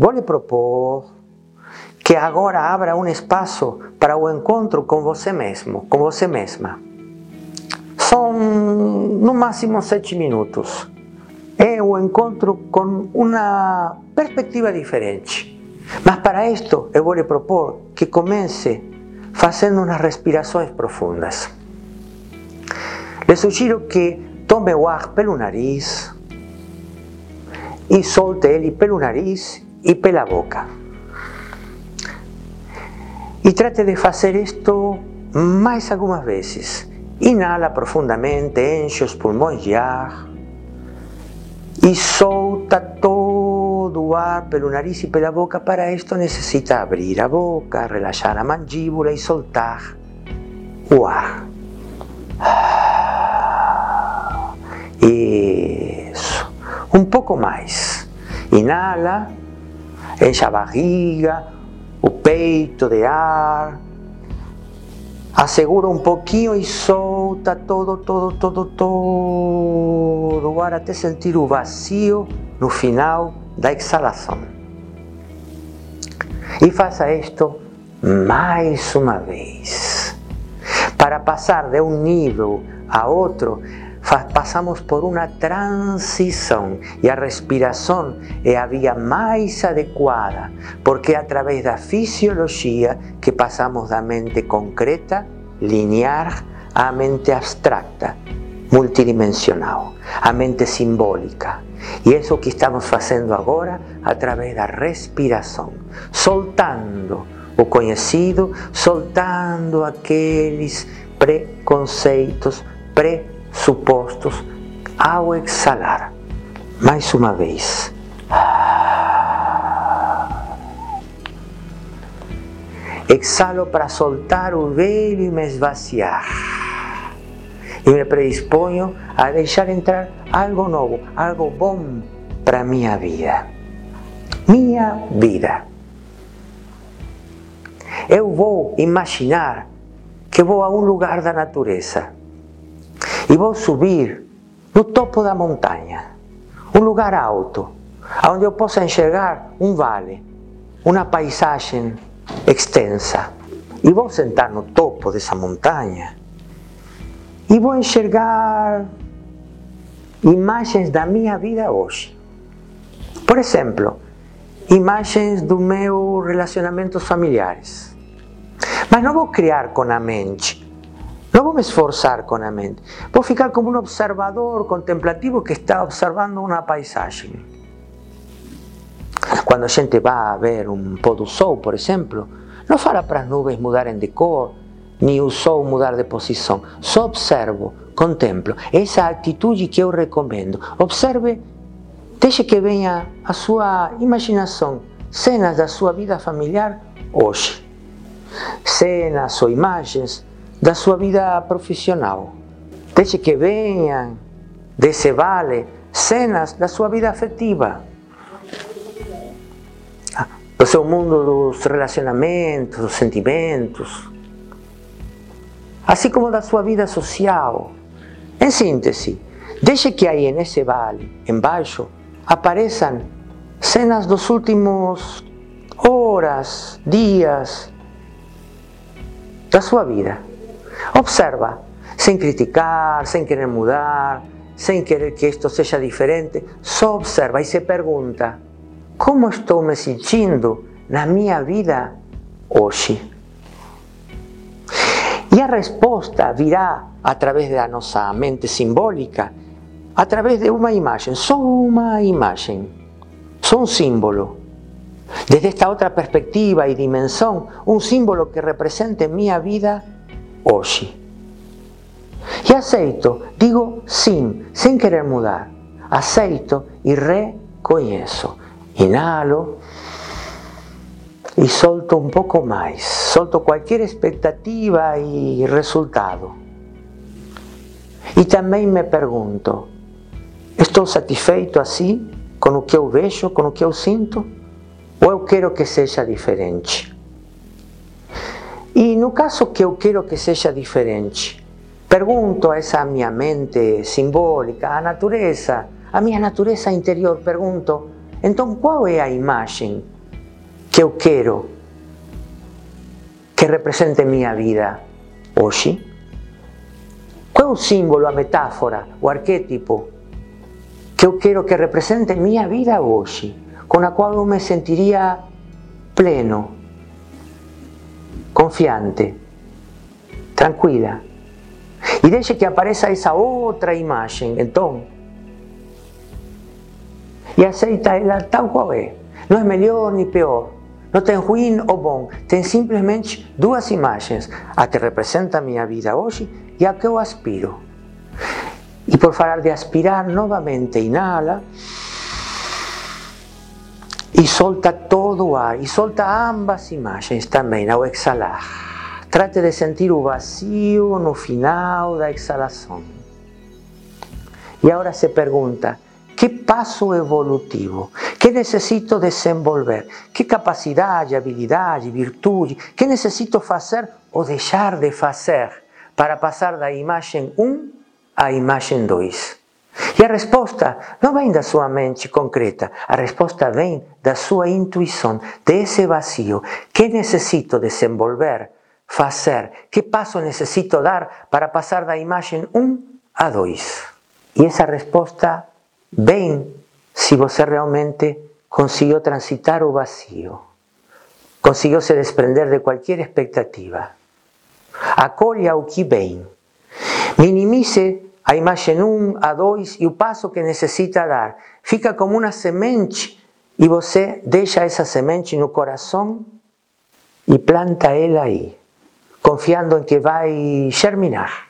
vou lhe propor que agora abra um espaço para o encontro com você mesmo, com você mesma. São no máximo sete minutos. É o encontro com uma perspectiva diferente. Mas para isto eu vou lhe propor que comece fazendo umas respirações profundas. Le sugiro que tome o ar pelo nariz e solte ele pelo nariz e pela boca. E trate de fazer isto mais algumas vezes. Inhala profundamente, enche os pulmões de ar e solta todo o ar pelo nariz e pela boca. Para isto necessita abrir a boca, relaxar a mandíbula e soltar o ar. Isso. Um pouco. Inhala, enche a barriga, o peito de ar. Assegura um pouquinho e solta todo, todo, todo, todo o ar até sentir o vazio no final da exalação. E faça isto mais uma vez. Para passar de um nível a outro, passamos por uma transição e a respiração é a via mais adequada, porque é através da fisiologia que passamos da mente concreta, linear, à mente abstracta, multidimensional, à mente simbólica. E isso que estamos fazendo agora através da respiração, soltando o conhecido, soltando aqueles preconceitos, pre supostos ao exalar. Mais uma vez. Exalo para soltar o velho e me esvaziar. E me predisponho a deixar entrar algo novo, algo bom para minha vida. Minha vida. Eu vou imaginar que vou a um lugar da natureza e vou subir no topo da montanha, um lugar alto, onde eu possa enxergar um vale, uma paisagem extensa. E vou sentar no topo dessa montanha e vou enxergar imagens da minha vida hoje. Por exemplo, imagens do meu relacionamentos familiares. Mas não vou criar com a mente, não vou me esforçar com a mente. Vou ficar como um observador contemplativo que está observando uma paisagem. Quando a gente vai ver um pôr sol, por exemplo, não fala para as nuvens mudarem de cor, nem o sol mudar de posição. Só observo, contemplo. Essa atitude que eu recomendo. Observe, deixe que venha a sua imaginação cenas da sua vida familiar hoje. Cenas ou imagens da sua vida profissional. Deixe que venham desse vale cenas da sua vida afetiva. Do seu mundo dos relacionamentos, dos sentimentos. Assim como da sua vida social. Em síntese, deixe que aí nesse vale, embaixo, apareçam cenas dos últimos horas, dias da sua vida. Observa, sem criticar, sem querer mudar, sem querer que isto seja diferente, só observa e se pergunta: como estou me sentindo na minha vida hoje? E a resposta virá através da nossa mente simbólica, através de uma imagem, só uma imagem, só um símbolo. Desde esta outra perspectiva e dimensão, um símbolo que represente minha vida hoje. E aceito, digo sim, sem querer mudar. Aceito e reconheço. Inalo e solto um pouco mais. Solto qualquer expectativa e resultado. E também me pergunto: estou satisfeito assim com o que eu vejo, com o que eu sinto? Ou eu quero que seja diferente? E no caso que eu quero que seja diferente, pergunto a essa minha mente simbólica, a natureza, a minha natureza interior, pergunto: Então, qual é a imagem que eu quero que represente minha vida hoje? Qual é o símbolo, a metáfora, o arquétipo que eu quero que represente minha vida hoje, com a qual eu me sentiria pleno, confiante, tranquila? E deixe que apareça essa outra imagem, então, e aceita ela tal qual é. Não é melhor nem pior. Não tem ruim ou bom. Tem simplesmente duas imagens: a que representa minha vida hoje e a que eu aspiro. E por falar de aspirar, novamente inala e solta todo ar. E solta ambas imagens também ao exalar. Trate de sentir o vazio no final da exalação. E agora se pergunta: que passo evolutivo? Que necessito desenvolver? Que capacidade, habilidade, virtude? Que necessito fazer ou deixar de fazer para passar da imagem 1 à imagem 2? E a resposta não vem da sua mente concreta, a resposta vem da sua intuição, desse vazio. Que necessito desenvolver, fazer? Que passo necessito dar para passar da imagem 1 a 2? E essa resposta vem se você realmente conseguiu transitar o vazio, conseguiu se desprender de qualquer expectativa. Acolha o que vem. Minimize a imagem 1, a 2 e o passo que necessita dar. Fica como uma semente e você deixa essa semente no coração e planta ela aí, confiando em que vai germinar.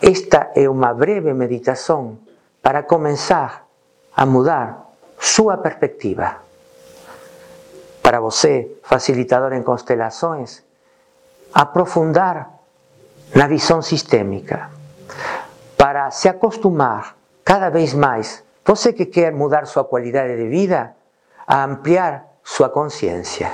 Esta é uma breve meditação para começar a mudar sua perspectiva. Para você, facilitador em constelações, aprofundar na visão sistêmica. Para se acostumar cada vez mais, você que quer mudar sua qualidade de vida, a ampliar sua consciência.